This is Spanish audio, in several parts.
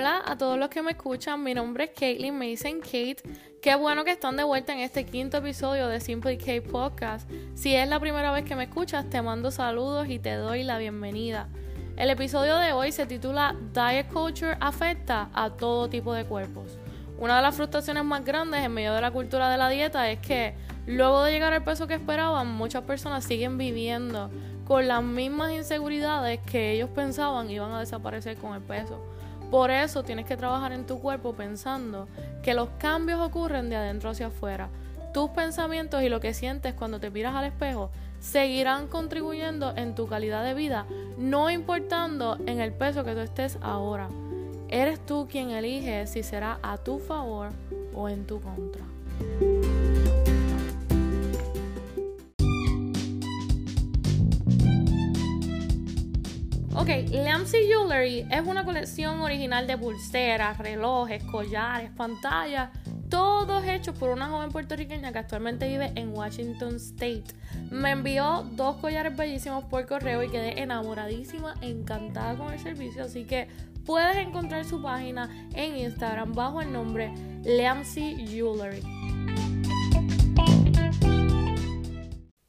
Hola a todos los que me escuchan, mi nombre es Caitlin, me dicen Kate. Qué bueno que están de vuelta en este quinto episodio de Simply Kate Podcast. Si es la primera vez que me escuchas, te mando saludos y te doy la bienvenida. El episodio de hoy se titula Diet Culture afecta a todo tipo de cuerpos. Una de las frustraciones más grandes en medio de la cultura de la dieta es que luego de llegar al peso que esperaban, muchas personas siguen viviendo con las mismas inseguridades que ellos pensaban iban a desaparecer con el peso. Por eso tienes que trabajar en tu cuerpo pensando que los cambios ocurren de adentro hacia afuera. Tus pensamientos y lo que sientes cuando te miras al espejo seguirán contribuyendo en tu calidad de vida, no importando en el peso que tú estés ahora. Eres tú quien elige si será a tu favor o en tu contra. Ok, Lamsey Jewelry es una colección original de pulseras, relojes, collares, pantallas, todos hechos por una joven puertorriqueña que actualmente vive en Washington State. Me envió dos collares bellísimos por correo y quedé enamoradísima, encantada con el servicio, así que puedes encontrar su página en Instagram bajo el nombre Lamsey Jewelry.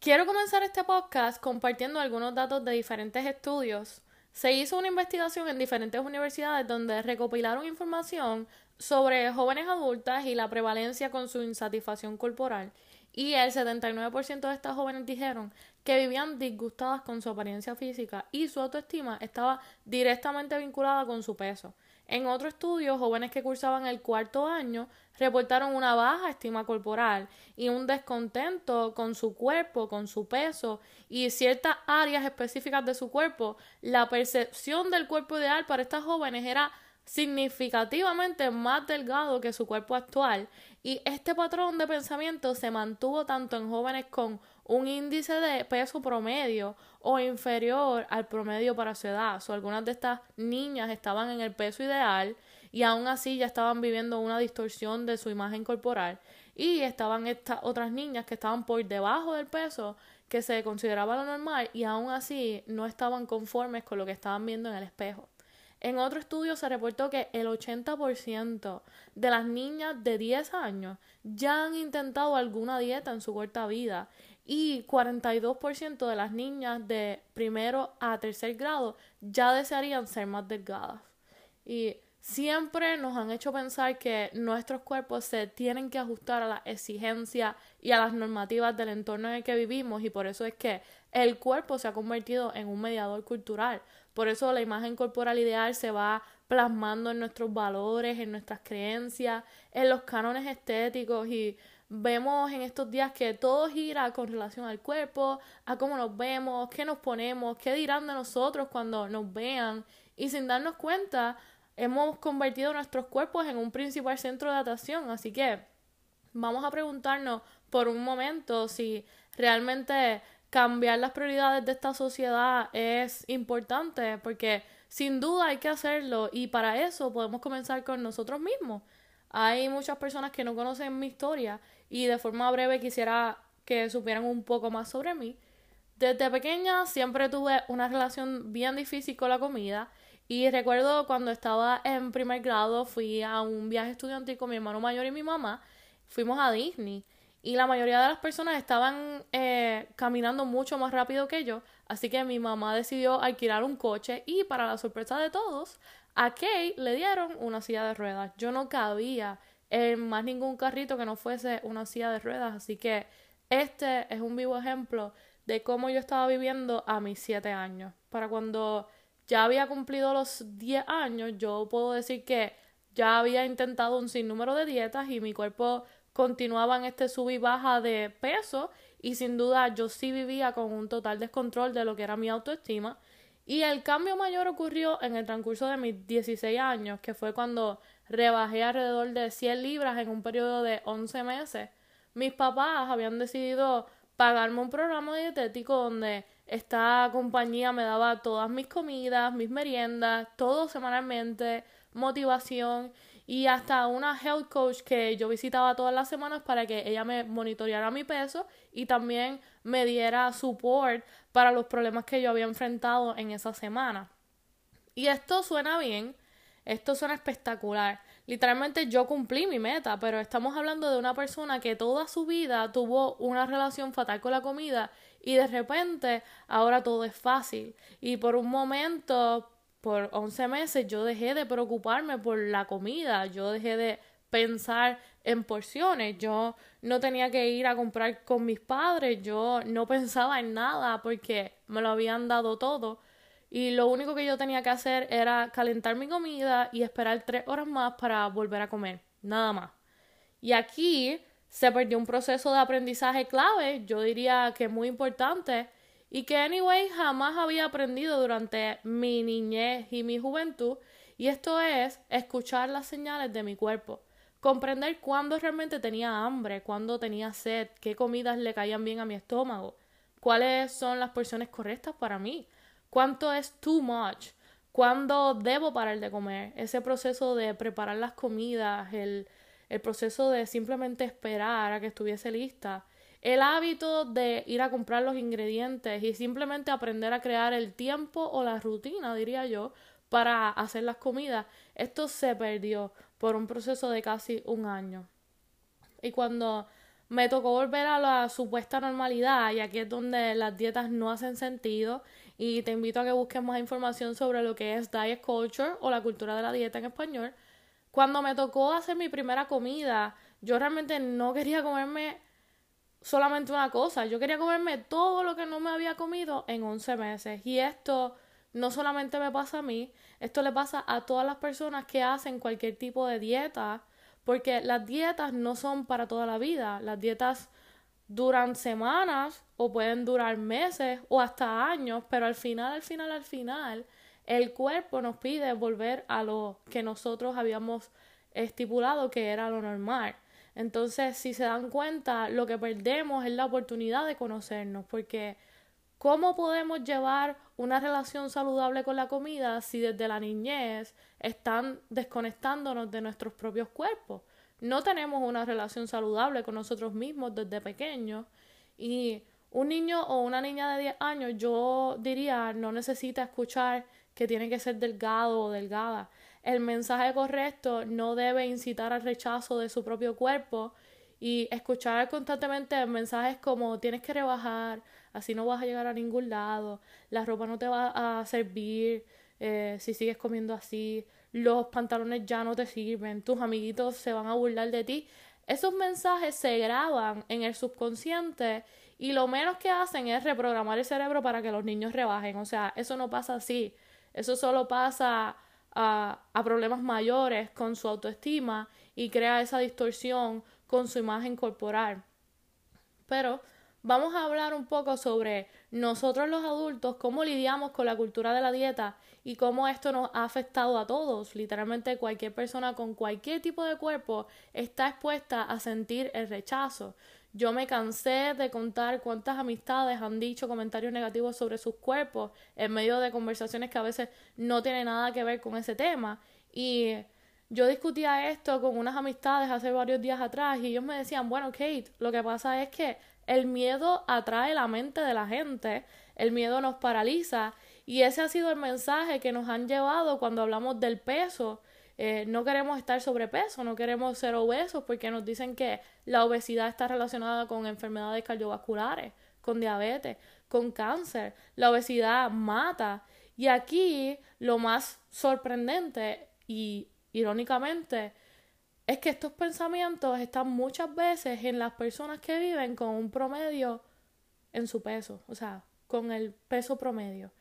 Quiero comenzar este podcast compartiendo algunos datos de diferentes estudios se hizo una investigación en diferentes universidades donde recopilaron información sobre jóvenes adultas y la prevalencia con su insatisfacción corporal. Y el 79% de estas jóvenes dijeron que vivían disgustadas con su apariencia física y su autoestima estaba directamente vinculada con su peso. En otro estudio, jóvenes que cursaban el cuarto año reportaron una baja estima corporal y un descontento con su cuerpo, con su peso y ciertas áreas específicas de su cuerpo. La percepción del cuerpo ideal para estas jóvenes era significativamente más delgado que su cuerpo actual y este patrón de pensamiento se mantuvo tanto en jóvenes con un índice de peso promedio o inferior al promedio para su edad. O algunas de estas niñas estaban en el peso ideal y aún así ya estaban viviendo una distorsión de su imagen corporal. Y estaban estas otras niñas que estaban por debajo del peso que se consideraba lo normal y aún así no estaban conformes con lo que estaban viendo en el espejo. En otro estudio se reportó que el 80% de las niñas de 10 años ya han intentado alguna dieta en su corta vida y 42% de las niñas de primero a tercer grado ya desearían ser más delgadas. Y siempre nos han hecho pensar que nuestros cuerpos se tienen que ajustar a las exigencias y a las normativas del entorno en el que vivimos y por eso es que el cuerpo se ha convertido en un mediador cultural. Por eso la imagen corporal ideal se va plasmando en nuestros valores, en nuestras creencias, en los cánones estéticos y vemos en estos días que todo gira con relación al cuerpo, a cómo nos vemos, qué nos ponemos, qué dirán de nosotros cuando nos vean y sin darnos cuenta hemos convertido nuestros cuerpos en un principal centro de atracción, así que vamos a preguntarnos por un momento si realmente cambiar las prioridades de esta sociedad es importante porque sin duda hay que hacerlo y para eso podemos comenzar con nosotros mismos. Hay muchas personas que no conocen mi historia y de forma breve quisiera que supieran un poco más sobre mí. Desde pequeña siempre tuve una relación bien difícil con la comida y recuerdo cuando estaba en primer grado fui a un viaje estudiantil con mi hermano mayor y mi mamá, fuimos a Disney y la mayoría de las personas estaban eh, caminando mucho más rápido que yo, así que mi mamá decidió alquilar un coche y para la sorpresa de todos, a Kate le dieron una silla de ruedas. Yo no cabía en más ningún carrito que no fuese una silla de ruedas. Así que este es un vivo ejemplo de cómo yo estaba viviendo a mis 7 años. Para cuando ya había cumplido los 10 años, yo puedo decir que ya había intentado un sinnúmero de dietas y mi cuerpo continuaba en este sub y baja de peso y sin duda yo sí vivía con un total descontrol de lo que era mi autoestima. Y el cambio mayor ocurrió en el transcurso de mis 16 años, que fue cuando rebajé alrededor de 100 libras en un periodo de 11 meses. Mis papás habían decidido pagarme un programa dietético donde esta compañía me daba todas mis comidas, mis meriendas, todo semanalmente, motivación y hasta una health coach que yo visitaba todas las semanas para que ella me monitoreara mi peso y también me diera support para los problemas que yo había enfrentado en esa semana. Y esto suena bien, esto suena espectacular. Literalmente yo cumplí mi meta, pero estamos hablando de una persona que toda su vida tuvo una relación fatal con la comida y de repente ahora todo es fácil. Y por un momento, por 11 meses, yo dejé de preocuparme por la comida, yo dejé de pensar en porciones, yo no tenía que ir a comprar con mis padres, yo no pensaba en nada porque me lo habían dado todo y lo único que yo tenía que hacer era calentar mi comida y esperar tres horas más para volver a comer. Nada más. Y aquí se perdió un proceso de aprendizaje clave, yo diría que muy importante, y que anyway jamás había aprendido durante mi niñez y mi juventud, y esto es escuchar las señales de mi cuerpo, comprender cuándo realmente tenía hambre, cuándo tenía sed, qué comidas le caían bien a mi estómago, cuáles son las porciones correctas para mí, cuánto es too much, cuándo debo parar de comer, ese proceso de preparar las comidas, el, el proceso de simplemente esperar a que estuviese lista, el hábito de ir a comprar los ingredientes y simplemente aprender a crear el tiempo o la rutina, diría yo, para hacer las comidas, esto se perdió por un proceso de casi un año. Y cuando me tocó volver a la supuesta normalidad, y aquí es donde las dietas no hacen sentido y te invito a que busques más información sobre lo que es diet culture o la cultura de la dieta en español. Cuando me tocó hacer mi primera comida, yo realmente no quería comerme solamente una cosa, yo quería comerme todo lo que no me había comido en 11 meses. Y esto no solamente me pasa a mí, esto le pasa a todas las personas que hacen cualquier tipo de dieta, porque las dietas no son para toda la vida, las dietas duran semanas o pueden durar meses o hasta años, pero al final, al final, al final, el cuerpo nos pide volver a lo que nosotros habíamos estipulado que era lo normal. Entonces, si se dan cuenta, lo que perdemos es la oportunidad de conocernos, porque ¿cómo podemos llevar una relación saludable con la comida si desde la niñez están desconectándonos de nuestros propios cuerpos? no tenemos una relación saludable con nosotros mismos desde pequeños y un niño o una niña de 10 años yo diría no necesita escuchar que tiene que ser delgado o delgada. El mensaje correcto no debe incitar al rechazo de su propio cuerpo y escuchar constantemente mensajes como tienes que rebajar, así no vas a llegar a ningún lado, la ropa no te va a servir eh, si sigues comiendo así, los pantalones ya no te sirven, tus amiguitos se van a burlar de ti. Esos mensajes se graban en el subconsciente y lo menos que hacen es reprogramar el cerebro para que los niños rebajen. O sea, eso no pasa así. Eso solo pasa a, problemas mayores con su autoestima y crea esa distorsión con su imagen corporal. Pero vamos a hablar un poco sobre nosotros los adultos, cómo lidiamos con la cultura de la dieta y cómo esto nos ha afectado a todos. Literalmente cualquier persona con cualquier tipo de cuerpo está expuesta a sentir el rechazo. Yo me cansé de contar cuántas amistades han dicho comentarios negativos sobre sus cuerpos en medio de conversaciones que a veces no tienen nada que ver con ese tema. Y yo discutía esto con unas amistades hace varios días atrás y ellos me decían, bueno, Kate, lo que pasa es que el miedo atrae la mente de la gente, el miedo nos paraliza y ese ha sido el mensaje que nos han llevado cuando hablamos del peso. Eh, no queremos estar sobrepeso, no queremos ser obesos porque nos dicen que la obesidad está relacionada con enfermedades cardiovasculares, con diabetes, con cáncer. La obesidad mata. Y aquí lo más sorprendente y irónicamente es que estos pensamientos están muchas veces en las personas que viven con un promedio en su peso, o sea, con el peso promedio.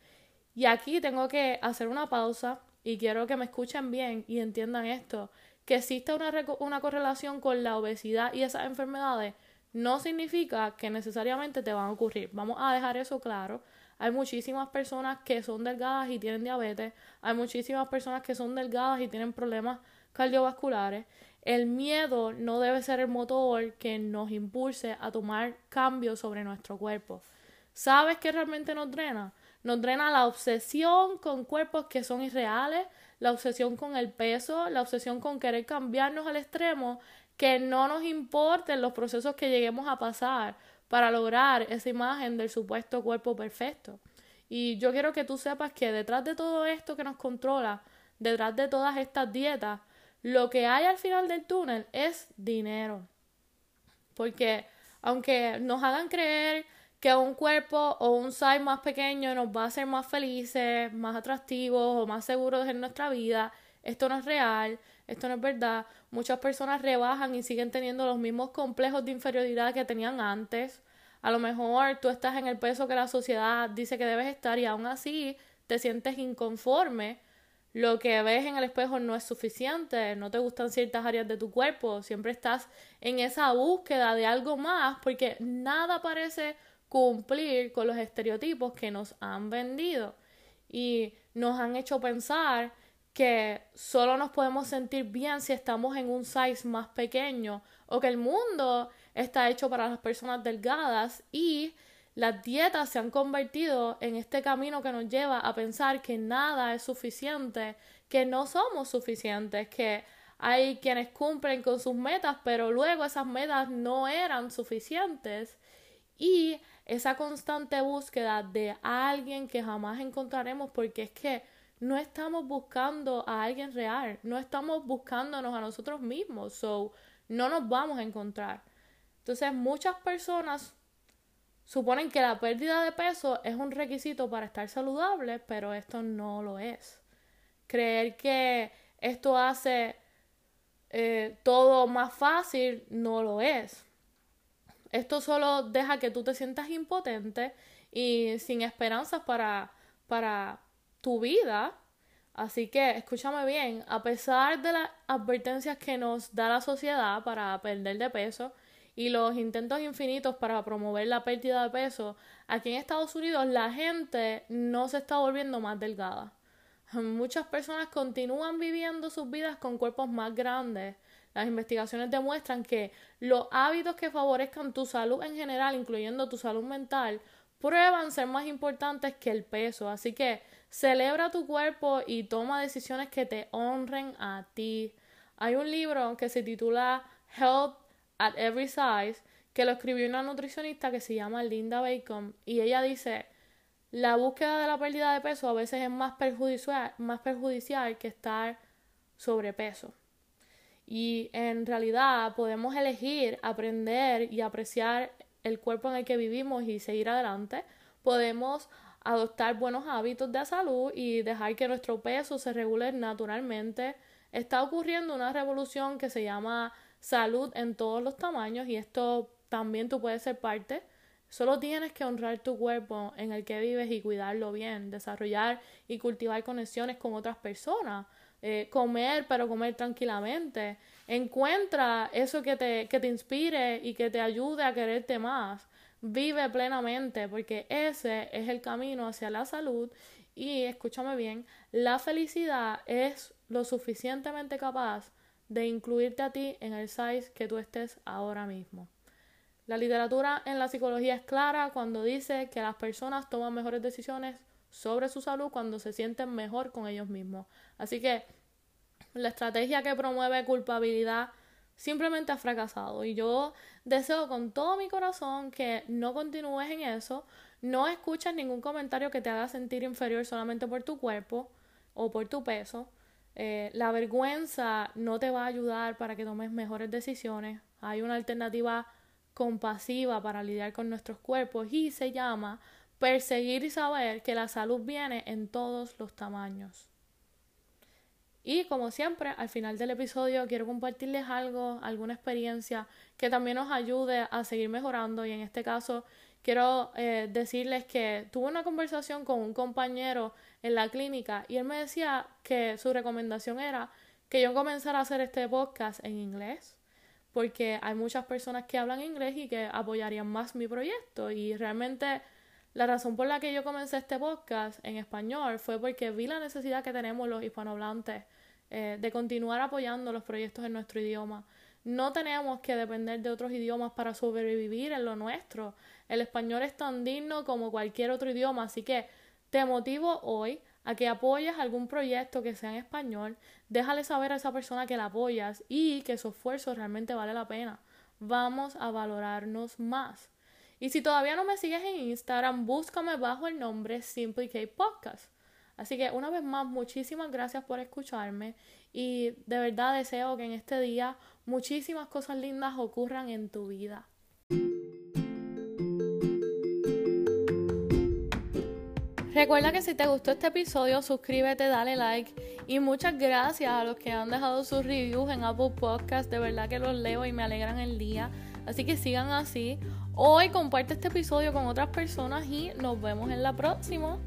Y aquí tengo que hacer una pausa y quiero que me escuchen bien y entiendan esto, que existe una, una correlación con la obesidad y esas enfermedades no significa que necesariamente te van a ocurrir. Vamos a dejar eso claro. Hay muchísimas personas que son delgadas y tienen diabetes, hay muchísimas personas que son delgadas y tienen problemas cardiovasculares el miedo no debe ser el motor que nos impulse a tomar cambios sobre nuestro cuerpo. ¿Sabes qué realmente nos drena? Nos drena la obsesión con cuerpos que son irreales, la obsesión con el peso, la obsesión con querer cambiarnos al extremo, que no nos importen los procesos que lleguemos a pasar para lograr esa imagen del supuesto cuerpo perfecto. Y yo quiero que tú sepas que detrás de todo esto que nos controla, detrás de todas estas dietas, lo que hay al final del túnel es dinero. Porque aunque nos hagan creer que un cuerpo o un size más pequeño nos va a hacer más felices, más atractivos o más seguros en nuestra vida, esto no es real, esto no es verdad. Muchas personas rebajan y siguen teniendo los mismos complejos de inferioridad que tenían antes. A lo mejor tú estás en el peso que la sociedad dice que debes estar y aún así te sientes inconforme. Lo que ves en el espejo no es suficiente, no te gustan ciertas áreas de tu cuerpo, siempre estás en esa búsqueda de algo más porque nada parece cumplir con los estereotipos que nos han vendido y nos han hecho pensar que solo nos podemos sentir bien si estamos en un size más pequeño o que el mundo está hecho para las personas delgadas y las dietas se han convertido en este camino que nos lleva a pensar que nada es suficiente, que no somos suficientes, que hay quienes cumplen con sus metas, pero luego esas metas no eran suficientes y esa constante búsqueda de alguien que jamás encontraremos porque es que no estamos buscando a alguien real, no estamos buscándonos a nosotros mismos, so no nos vamos a encontrar. Entonces, muchas personas suponen que la pérdida de peso es un requisito para estar saludable, pero esto no lo es. Creer que esto hace eh, todo más fácil no lo es. Esto solo deja que tú te sientas impotente y sin esperanzas para, para tu vida. Así que escúchame bien, a pesar de las advertencias que nos da la sociedad para perder de peso y los intentos infinitos para promover la pérdida de peso, aquí en Estados Unidos la gente no se está volviendo más delgada. Muchas personas continúan viviendo sus vidas con cuerpos más grandes. Las investigaciones demuestran que los hábitos que favorezcan tu salud en general, incluyendo tu salud mental, prueban ser más importantes que el peso. Así que Celebra tu cuerpo y toma decisiones que te honren a ti. Hay un libro que se titula Health at Every Size que lo escribió una nutricionista que se llama Linda Bacon y ella dice la búsqueda de la pérdida de peso a veces es más perjudicial, más perjudicial que estar sobrepeso. Y en realidad podemos elegir aprender y apreciar el cuerpo en el que vivimos y seguir adelante. Podemos adoptar buenos hábitos de salud y dejar que nuestro peso se regule naturalmente. Está ocurriendo una revolución que se llama salud en todos los tamaños y esto también tú puedes ser parte. Solo tienes que honrar tu cuerpo en el que vives y cuidarlo bien, desarrollar y cultivar conexiones con otras personas, eh, comer pero comer tranquilamente. Encuentra eso que te, que te inspire y que te ayude a quererte más vive plenamente, porque ese es el camino hacia la salud y escúchame bien, la felicidad es lo suficientemente capaz de incluirte a ti en el size que tú estés ahora mismo. La literatura en la psicología es clara cuando dice que las personas toman mejores decisiones sobre su salud cuando se sienten mejor con ellos mismos. Así que la estrategia que promueve culpabilidad simplemente ha fracasado. Y yo deseo con todo mi corazón que no continúes en eso, no escuches ningún comentario que te haga sentir inferior solamente por tu cuerpo o por tu peso. Eh, la vergüenza no te va a ayudar para que tomes mejores decisiones. Hay una alternativa compasiva para lidiar con nuestros cuerpos y se llama perseguir y saber que la salud viene en todos los tamaños. Y como siempre, al final del episodio quiero compartirles algo, alguna experiencia que también nos ayude a seguir mejorando. Y en este caso, quiero eh, decirles que tuve una conversación con un compañero en la clínica y él me decía que su recomendación era que yo comenzara a hacer este podcast en inglés porque hay muchas personas que hablan inglés y que apoyarían más mi proyecto y realmente la razón por la que yo comencé este podcast en español fue porque vi la necesidad que tenemos los hispanohablantes eh, de continuar apoyando los proyectos en nuestro idioma. No tenemos que depender de otros idiomas para sobrevivir en lo nuestro. El español es tan digno como cualquier otro idioma, así que te motivo hoy a que apoyes algún proyecto que sea en español, déjale saber a esa persona que la apoyas y que su esfuerzo realmente vale la pena. Vamos a valorarnos más. Y si todavía no me sigues en Instagram, búscame bajo el nombre Simply K Podcast. Así que una vez más, muchísimas gracias por escucharme y de verdad deseo que en este día muchísimas cosas lindas ocurran en tu vida. Recuerda que si te gustó este episodio, suscríbete, dale like y muchas gracias a los que han dejado sus reviews en Apple Podcast. De verdad que los leo y me alegran el día. Así que sigan así. Hoy comparte este episodio con otras personas y nos vemos en la próxima.